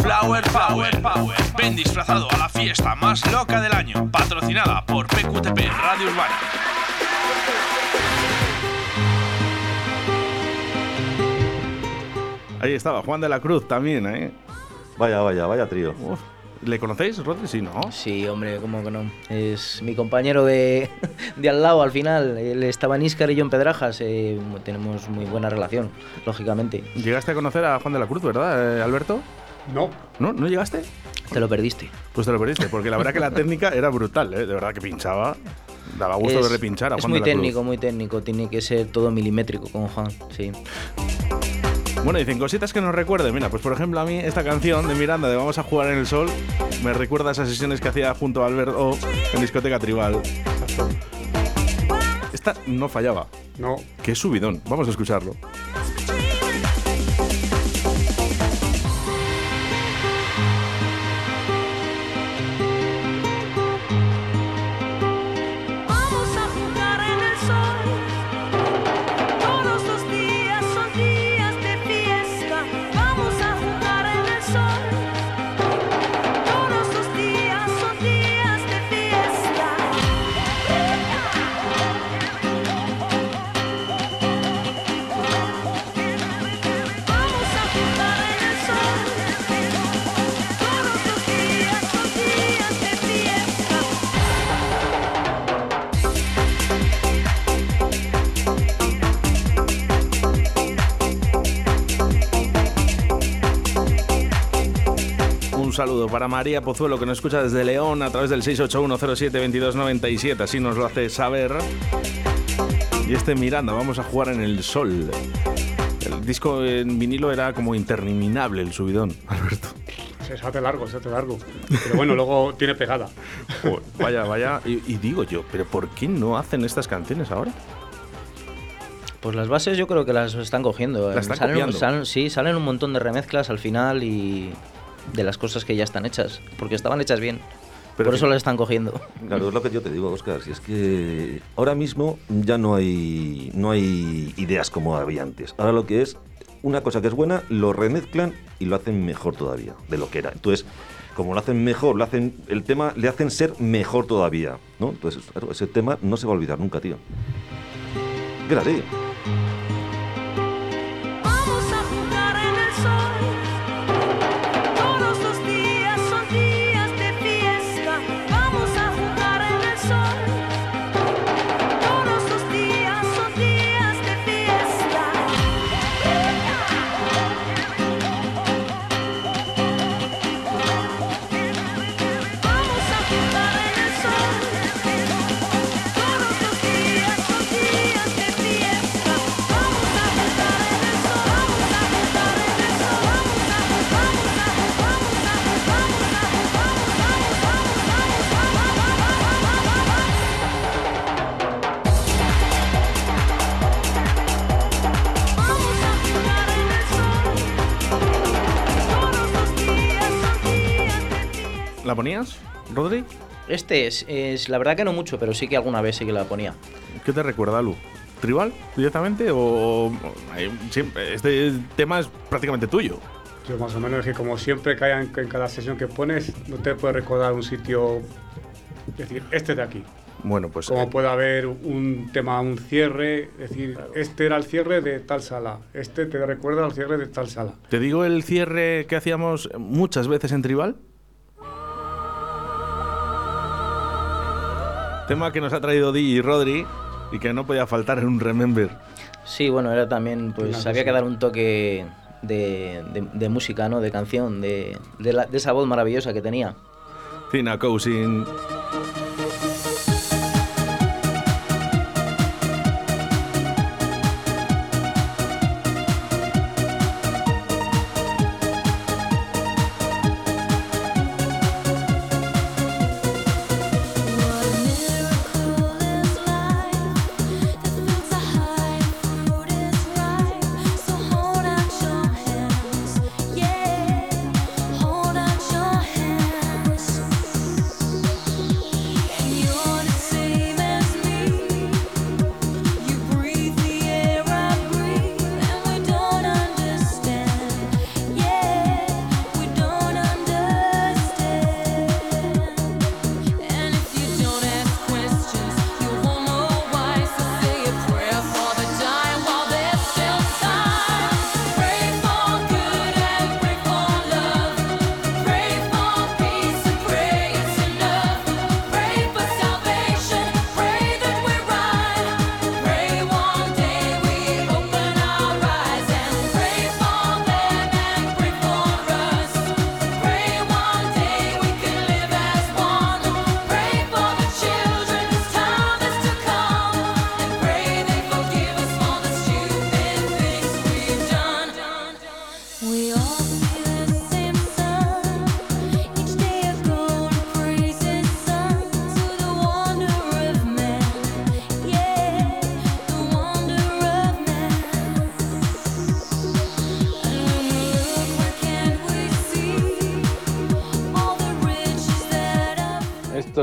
Flower Power, Power, ven disfrazado a la fiesta más loca del año, patrocinada por PQTP Radio Urbana. Ahí estaba, Juan de la Cruz también, ¿eh? Vaya, vaya, vaya trío. ¿Le conocéis, Rodri? Sí, ¿no? Sí, hombre, ¿cómo que no? Es mi compañero de, [LAUGHS] de al lado al final. Él estaba en Íscar y yo en Pedrajas. eh, tenemos muy buena relación, lógicamente. Llegaste a conocer a Juan de la Cruz, ¿verdad, eh, Alberto? No. ¿No? ¿No llegaste? Te lo perdiste. Pues te lo perdiste, porque la verdad que la [LAUGHS] técnica era brutal, ¿eh? De verdad que pinchaba. Daba gusto Es- de repinchar a Es Juan muy de la Cruz. técnico, muy técnico. Tiene que ser todo milimétrico con Juan, sí. Bueno, dicen cositas que nos recuerden. Mira, pues por ejemplo, a mí esta canción de Miranda de Vamos a jugar en el sol me recuerda a esas sesiones que hacía junto a Albert O en discoteca tribal. Esta no fallaba. No. Qué subidón. Vamos a escucharlo. Para María Pozuelo, que nos escucha desde León a través del 681072297, así nos lo hace saber. Y este Miranda, vamos a jugar en el sol. El disco en vinilo era como interminable el subidón, [LAUGHS] Alberto. Se hace largo, se hace largo. Pero bueno, luego tiene pegada. Vaya, vaya. Y, y digo yo, ¿pero por qué no hacen estas canciones ahora? Pues las bases yo creo que las están cogiendo. Las están Salen- salen- sí, salen un montón de remezclas al final y de las cosas que ya están hechas, porque estaban hechas bien. Pero Por que- eso las están cogiendo. Claro, es lo que yo te digo, Oscar. Si es que ahora mismo ya no hay, no hay ideas como había antes. Ahora lo que es, una cosa que es buena, lo remezclan y lo hacen mejor todavía de lo que era. Entonces, como lo hacen mejor, lo hacen, el tema le hacen ser mejor todavía. ¿no? Entonces, claro, ese tema no se va a olvidar nunca, tío. Sí. Vamos a jugar en el sol. ¿La ponías, Rodri? Este es, es- la verdad que no mucho, pero sí que alguna vez sí que la ponía. ¿Qué te recuerda, Lu? ¿Tribal directamente o, o- hay- siempre- este tema es prácticamente tuyo? Yo más o menos es que como siempre que en, en cada sesión que pones, no te puedes recordar un sitio, es decir, este de aquí. Bueno, pues Como eh, puede haber un tema, un cierre, es decir, este era el cierre de tal sala, este te recuerda al cierre de tal sala. te digo el cierre que hacíamos muchas veces en Tribal. Tema que nos ha traído Di y Rodri y que no podía faltar en un Remember. Sí, bueno, era también, pues había que dar un toque de, de- de música, ¿no? De canción, de, de la- de esa voz maravillosa que tenía. Tina Cousin.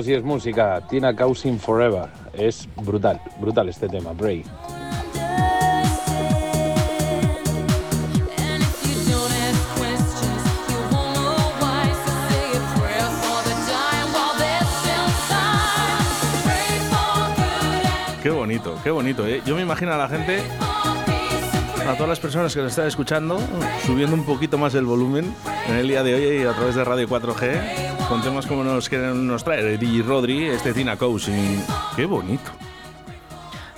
Esto sí es música, Tina Cousin Forever. Es brutal, brutal este tema, Bray. Qué bonito, qué bonito, ¿eh? Yo me imagino a la gente, a todas las personas que nos están escuchando, subiendo un poquito más el volumen en el día de hoy a través de Radio 4G, con temas como nos quieren nos traer DJ Rodri, este Tina Cousin. Qué bonito.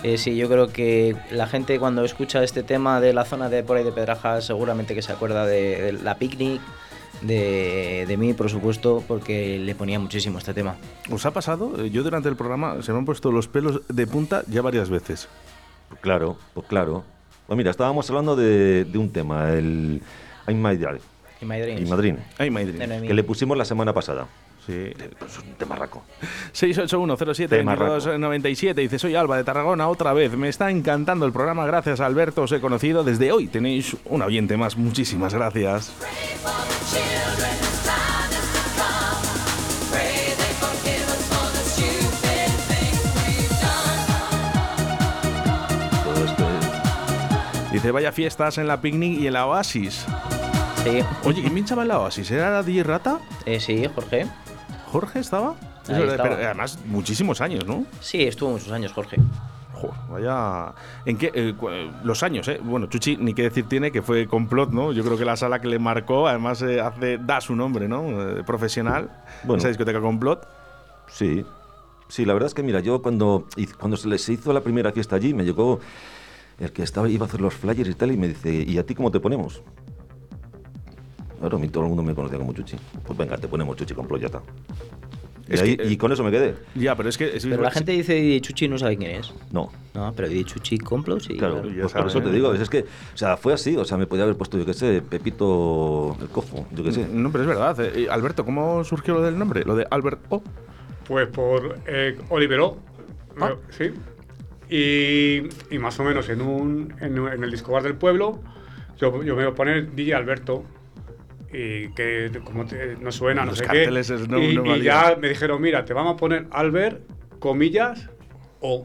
Eh, sí, yo creo que la gente cuando escucha este tema de la zona de por ahí de Pedrajas seguramente que se acuerda de, de la picnic, de, de mí, por supuesto, porque le ponía muchísimo este tema. ¿Os ha pasado? Eh, Yo durante el programa se me han puesto los pelos de punta ya varias veces. Pues claro, pues claro. Pues mira, estábamos hablando de, de un tema, el I'm My Dad. Y My Dreams. Y Madrid. Ay, Madrid. De Noemí. Que le pusimos la semana pasada. Sí. Es un tema raco. 681072297 dice soy Alba de Tarragona otra vez me está encantando el programa gracias Alberto os he conocido desde hoy tenéis un oyente más muchísimas gracias dice vaya fiestas en la picnic y en la Oasis Sí. oye ¿quién pinchaba en la Oasis? ¿era la DJ Rata? Eh, sí, Jorge. ¿Jorge estaba? Es Ahí verdad, estaba. pero además muchísimos años ¿no? Sí, estuvo muchos años, Jorge. Joder, vaya. ¿En qué? eh, eh, los años, ¿eh? Bueno, Chuchi, ni qué decir tiene que fue complot, ¿no? Yo creo que la sala que le marcó, además, eh, hace, da su nombre, ¿no? Eh, profesional. Bueno. Esa discoteca complot. Sí. Sí, la verdad es que mira, yo cuando, cuando se les hizo la primera fiesta allí, me llegó el que estaba, iba a hacer los flyers y tal, y me dice, ¿y a ti cómo te ponemos? Claro, a mí todo el mundo me conocía como Chuchi. Pues venga, te ponemos Chuchi Complot, ya está. Y, ahí- que, eh, y con eso me quedé. Ya, pero es que. es- Pero la gente dice Didi Chuchi y no sabe quién es. No. No, pero Didi Chuchi Complot sí. Claro, ya pues por eso te ¿eh? digo, es que, o sea, fue así, o sea, me podía haber puesto, yo qué sé, Pepito el Cojo, yo qué sé. No, pero es verdad. eh, Alberto, ¿cómo surgió lo del nombre? Lo de Albert O. Pues por eh, Oliver O. Ah. Sí. Y, y más o menos en, un, en, en el disco bar del pueblo, yo, yo me voy a poner DJ Alberto. Y que como te- no suena, no Los sé carteles qué. es no- y, no y ya me dijeron, mira, te vamos a poner Albert, comillas, O.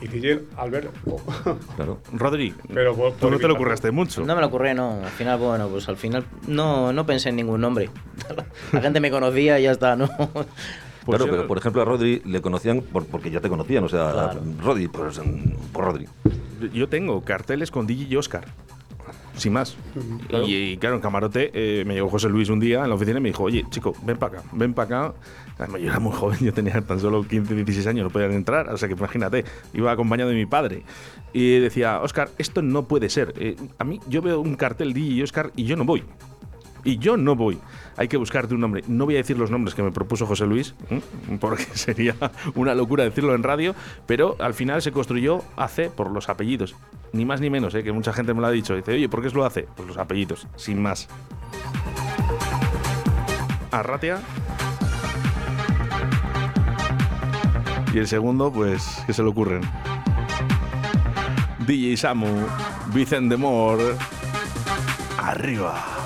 Y DJ Albert O. [LAUGHS] Claro. Rodri, Pero por- tú por no te lo curraste mucho. No me lo ocurrió, no. Al final, bueno, pues al final no, no pensé en ningún nombre. [LAUGHS] La gente me conocía y ya está, ¿no? Pues claro, yo- pero por ejemplo a Rodri le conocían por- porque ya te conocían, o sea, Claro. Rodri, pues por Rodri. Yo tengo carteles con DJ y Oscar. Sin más. claro. Y, y, claro, en camarote eh, me llegó José Luis un día en la oficina y me dijo, oye, chico, ven para acá, ven para acá. Además, yo era muy joven, yo tenía tan solo 15, 16 años, no podían entrar. O sea que imagínate, iba acompañado de mi padre. Y decía, Oscar, esto no puede ser. Eh, a mí, yo veo un cartel DJ y Oscar y yo no voy. Y yo no voy. Hay que buscarte un nombre. No voy a decir los nombres que me propuso José Luis, porque [LAUGHS] sería una locura decirlo en radio, pero al final se construyó AC por los apellidos. Ni más ni menos, ¿eh? que mucha gente me lo ha dicho. Dice, oye, ¿por qué es lo hace? Pues los apellidos, sin más. Arratia. Y el segundo, pues, ¿qué se le ocurren? DJ Samu, Vicente Mor. Arriba.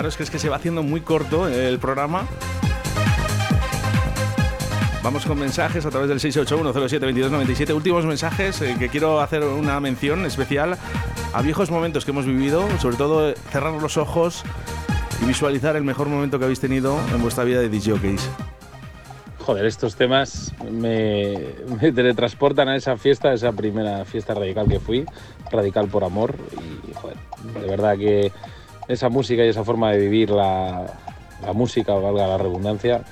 Fijaros que es que se va haciendo muy corto el programa. Vamos con mensajes a través del 681072297. Últimos mensajes eh, que quiero hacer una mención especial a viejos momentos que hemos vivido, sobre todo cerrar los ojos y visualizar el mejor momento que habéis tenido en vuestra vida de DJs. Joder, estos temas me, me teletransportan a esa fiesta, a esa primera fiesta radical que fui, radical por amor. Y, joder, de verdad que esa música y esa forma de vivir la, la música, valga la redundancia,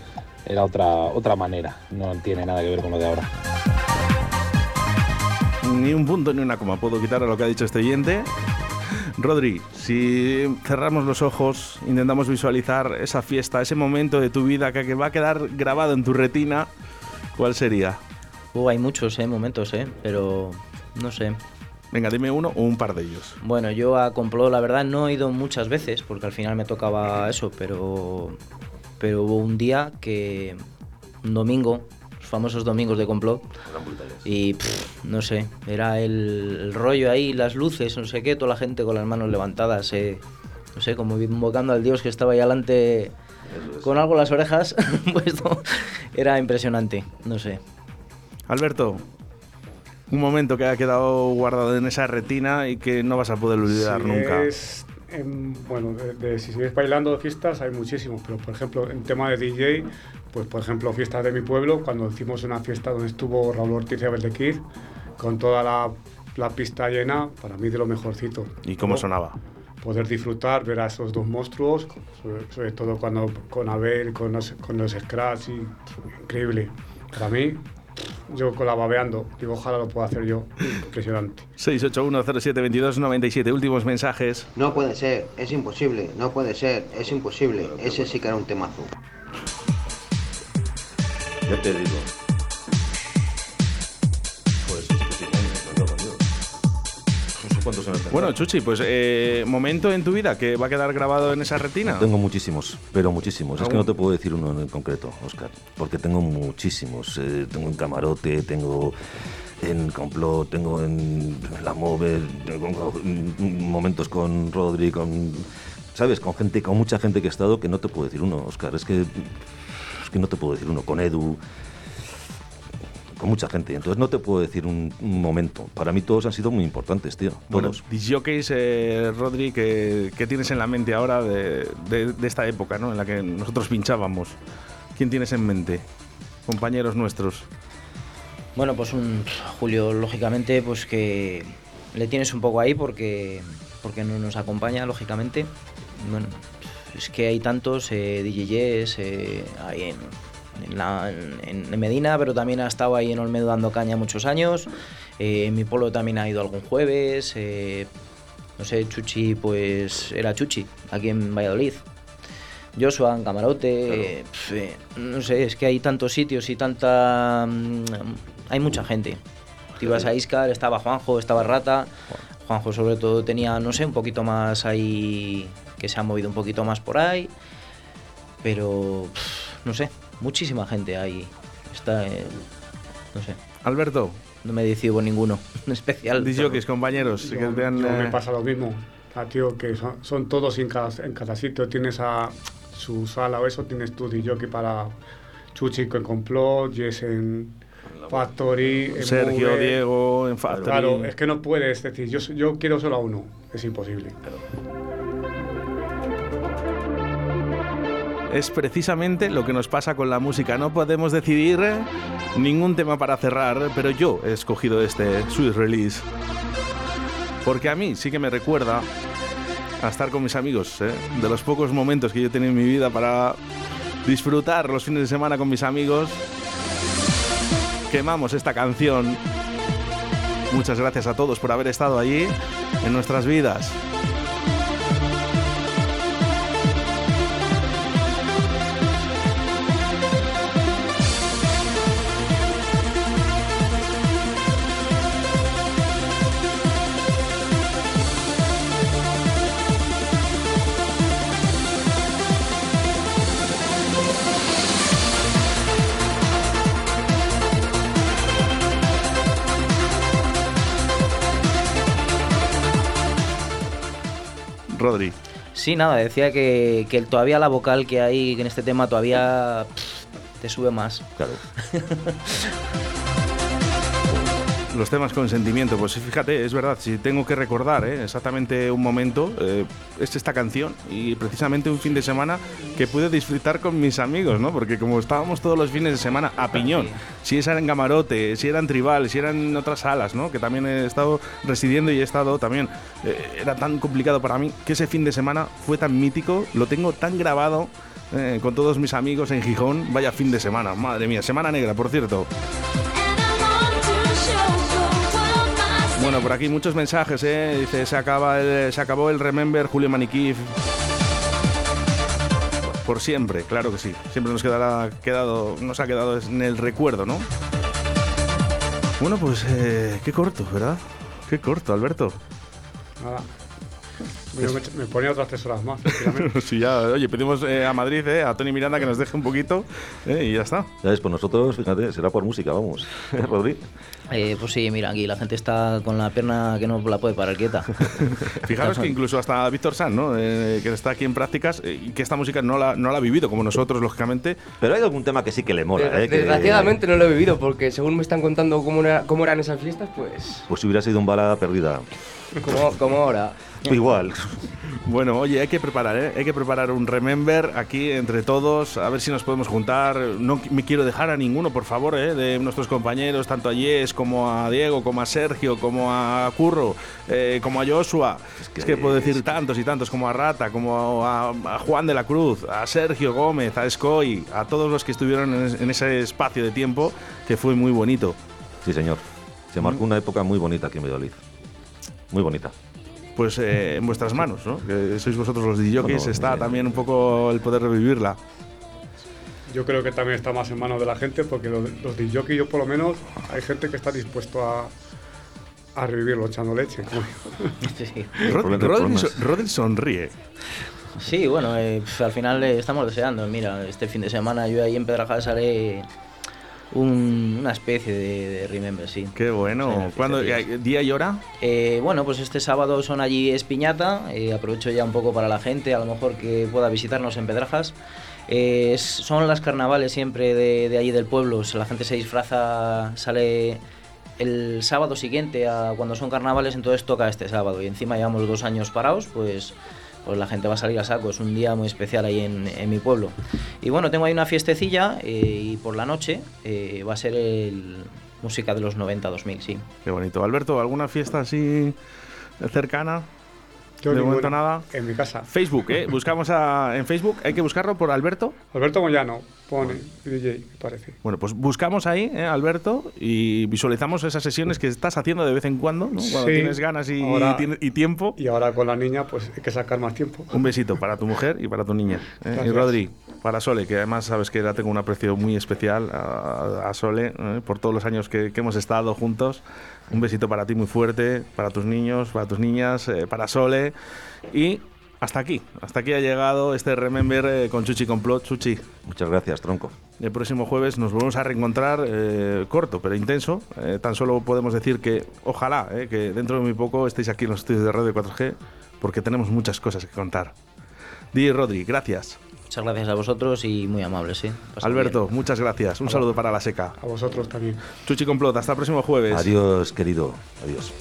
era otra, otra manera. No tiene nada que ver con lo de ahora. Ni un punto ni una coma puedo quitar a lo que ha dicho este oyente. Rodri, si cerramos los ojos, intentamos visualizar esa fiesta, ese momento de tu vida que que va a quedar grabado en tu retina, ¿cuál sería? Uh, hay muchos eh, momentos, ¿eh? Pero no sé. Venga, dime uno o un par de ellos. Bueno, yo a Complot, la verdad, no he ido muchas veces, porque al final me tocaba eso, pero, pero hubo un día que un domingo, los famosos domingos de complot. Y pff, no sé, era el, el rollo ahí, las luces, no sé qué, toda la gente con las manos levantadas, eh, no sé, como invocando al dios que estaba ahí adelante con algo en las orejas [LAUGHS] puesto. Era impresionante, no sé. Alberto, un momento que ha quedado guardado en esa retina y que no vas a poder olvidar Si nunca. es en- bueno, de, de- si sigues bailando de fiestas hay muchísimos, pero por ejemplo, en tema de DJ, pues por ejemplo, fiestas de mi pueblo, cuando hicimos una fiesta donde estuvo Raúl Ortiz y Abel de Kid, con toda la, la pista llena, para mí de lo mejorcito. ¿Y cómo Luego, sonaba? Poder disfrutar, ver a esos dos monstruos, sobre, sobre todo cuando con Abel, con los, con los Scratch, y, increíble. Para mí, yo con la babeando, digo, ojalá lo pueda hacer yo, impresionante. 681072297, últimos mensajes. No puede ser, es imposible, no puede ser, es imposible. Ese sí que era un temazo. Ya te digo. Bueno, Chuchi, pues eh, momento en tu vida que va a quedar grabado en esa retina. Tengo muchísimos, pero muchísimos. Es que no te puedo decir uno en concreto, Oscar, porque tengo muchísimos. Eh, tengo en camarote, tengo en complot, tengo en la móvil, tengo momentos con Rodri, con sabes, con gente, con mucha gente que he estado que no te puedo decir uno, Oscar. Es que es que no te puedo decir uno. Con Edu, con mucha gente. Entonces no te puedo decir un, un momento. Para mí todos han sido muy importantes, tío. Bueno, Todos. disjockeys, eh, Rodri, que, que tienes en la mente ahora de, de- de esta época, ¿no? En la que nosotros pinchábamos. ¿Quién tienes en mente? Compañeros nuestros. Bueno, pues un Julio, lógicamente, pues que le tienes un poco ahí porque, porque no nos acompaña, lógicamente. Bueno, es que hay tantos eh, DJs eh, ahí en, en, la- en- Medina, pero también ha estado ahí en Olmedo dando caña muchos años. Eh, en mi pueblo también ha ido algún jueves. eh, no sé, Chuchi, pues era Chuchi, aquí en Valladolid. Joshua, en Camarote, eh, pf, no sé, es que hay tantos sitios y tanta... mm, hay mucha gente. Te ibas a Iscar, estaba Juanjo, estaba Rata. Juanjo sobre todo tenía, no sé, un poquito más ahí, que se ha movido un poquito más por ahí. Pero, pf, no sé, muchísima gente ahí. Está, eh, no sé. Alberto. No me decido ninguno [LAUGHS] en especial. Disjockeys, compañeros. Yo- que yo me eh, pasa lo mismo. Ah, tío, que son, son todos en cada, en cada sitio. Tienes a su sala o eso, tienes tu DJ para Chuchi en Complot, Jess en Factory, en Sergio. Diego, en Factory. Claro, es que no puedes decir, yo, yo quiero solo a uno. Es imposible. Es precisamente lo que nos pasa con la música. No podemos decidir ningún tema para cerrar, pero yo he escogido este Sweet Release. Porque a mí sí que me recuerda a estar con mis amigos, eh, de los pocos momentos que yo he tenido en mi vida para disfrutar los fines de semana con mis amigos. Quemamos esta canción. Muchas gracias a todos por haber estado allí en nuestras vidas. Sí, nada, decía que, todavía la vocal que hay en este tema todavía pff, te sube más. Claro. [LAUGHS] Los temas con sentimiento, pues fíjate, es verdad, si tengo que recordar ¿eh? exactamente un momento, eh, es esta canción y precisamente un fin de semana que pude disfrutar con mis amigos, ¿no? Porque como estábamos todos los fines de semana a piñón, si era en Gamarote, si era en Tribal, si eran otras salas, ¿no? Que también he estado residiendo y he estado también, eh, era tan complicado para mí que ese fin de semana fue tan mítico, lo tengo tan grabado eh, con todos mis amigos en Gijón, vaya fin de semana, madre mía, semana negra, por cierto. Por aquí muchos mensajes, ¿eh? Dice, se, acaba se acabó el Remember Julio Maniquí. Por siempre, claro que sí. Siempre nos quedará quedado, nos ha quedado en el recuerdo, ¿no? Bueno, pues eh, qué corto, ¿verdad? Qué corto, Alberto. Nada. Yo me, me ponía otras tres horas más. [LAUGHS] sí, ya, oye, pedimos eh, a Madrid, eh, a Tony Miranda que nos deje un poquito eh, y ya está. Ya ves, pues nosotros, fíjate, será por música, vamos. [LAUGHS] Rodri. Eh, pues sí, mira, aquí la gente está con la pierna que no la puede parar quieta. [LAUGHS] Fijaros que incluso hasta Víctor San, ¿no? Eh, que está aquí en prácticas eh, y que esta música no la, no la ha vivido como nosotros, lógicamente. Pero hay algún tema que sí que le mola, ¿eh? Que- Desgraciadamente no lo he vivido porque según me están contando cómo, era- cómo eran esas fiestas, pues Pues si hubiera sido un bala perdida. como, como ahora. [LAUGHS] Igual. Bueno, oye, hay que preparar, ¿eh? Hay que preparar un remember aquí entre todos, a ver si nos podemos juntar. No me quiero dejar a ninguno, por favor, ¿eh? De nuestros compañeros, tanto a Yes como a Diego, como a Sergio, como a Curro, eh, como a Joshua. Es que, puedo decir tantos y tantos, como a Rata, como a, a Juan de la Cruz, a Sergio Gómez, a Escoy, a todos los que estuvieron en, es- en ese espacio de tiempo que fue muy bonito. Sí, señor. Se marcó una época muy bonita aquí en Valladolid. Muy bonita. Pues eh, en vuestras manos, ¿no? Que sois vosotros los DJs, Bueno, está bien. también un poco el poder revivirla. Yo creo que también está más en manos de la gente porque los, los DJ, yo por lo menos, hay gente que está dispuesto a, a revivirlo echando leche. [LAUGHS] Rod- el Rodri, so- sonríe. Sí, bueno, eh, al final eh, estamos deseando. Mira, este fin de semana yo ahí en Pedrajas haré un- una especie de, de Remember, sí. Qué bueno. ¿Cuándo? ¿Día y hora? Eh, bueno, pues este sábado son allí Espiñata. eh, aprovecho ya un poco para la gente, a lo mejor que pueda visitarnos en Pedrajas. Eh, es- son las carnavales siempre de, de allí del pueblo. La gente se disfraza, sale el sábado siguiente a cuando son carnavales, entonces toca este sábado. Y encima llevamos dos años parados, pues, pues la gente va a salir a saco. Es un día muy especial ahí en, en mi pueblo. Y bueno, tengo ahí una fiestecilla eh, y por la noche eh, va a ser el música de los 90-2000, sí. Qué bonito. Alberto, ¿alguna fiesta así cercana? Yo de momento nada. En mi casa. Facebook, ¿eh? Buscamos a, en Facebook, hay que buscarlo por Alberto. Alberto Moyano pone DJ, me parece. Bueno, pues buscamos ahí, ¿eh, Alberto, y visualizamos esas sesiones que estás haciendo de vez en cuando, ¿no? Cuando Sí, tienes ganas y, ahora- y tiempo. Y ahora con la niña, pues hay que sacar más tiempo. Un besito para tu mujer y para tu niña. ¿eh? Y. Rodri, para Sole, que además sabes que la tengo un aprecio muy especial a, a Sole ¿eh? por todos los años que, que hemos estado juntos. Un besito para ti muy fuerte, para tus niños, para tus niñas, eh, para Sole. Y hasta aquí, hasta aquí ha llegado este Remember eh, con Chuchi Complot. Chuchi. Muchas gracias, tronco. El próximo jueves nos volvemos a reencontrar eh, corto pero intenso. Eh, tan solo podemos decir que ojalá eh, que dentro de muy poco estéis aquí en los estudios de Radio 4G porque tenemos muchas cosas que contar. Di Rodri, gracias. Muchas gracias a vosotros y muy amables, sí. Pasad Alberto, muchas gracias. Un saludo para la seca. A vosotros también. Chuchi Complot, hasta el próximo jueves. Adiós, querido. Adiós.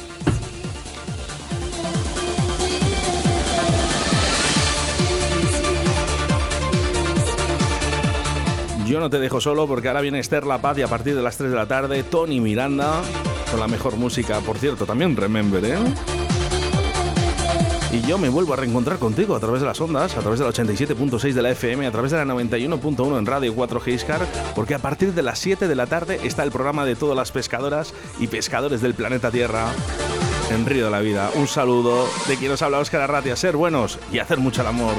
Yo no te dejo solo porque ahora viene Esther La Paz y a partir de las 3 de la tarde Tony Miranda con la mejor música. Por cierto, también Remember, ¿eh? Y yo me vuelvo a reencontrar contigo a través de las ondas, a través de la 87.6 de la FM, a través de la 91.1 en Radio 4G Iscar, porque a partir de las 7 de la tarde está el programa de todas las pescadoras y pescadores del planeta Tierra en Río de la Vida. Un saludo de quien nos habla Óscar Arratia, ser buenos y hacer mucho el amor.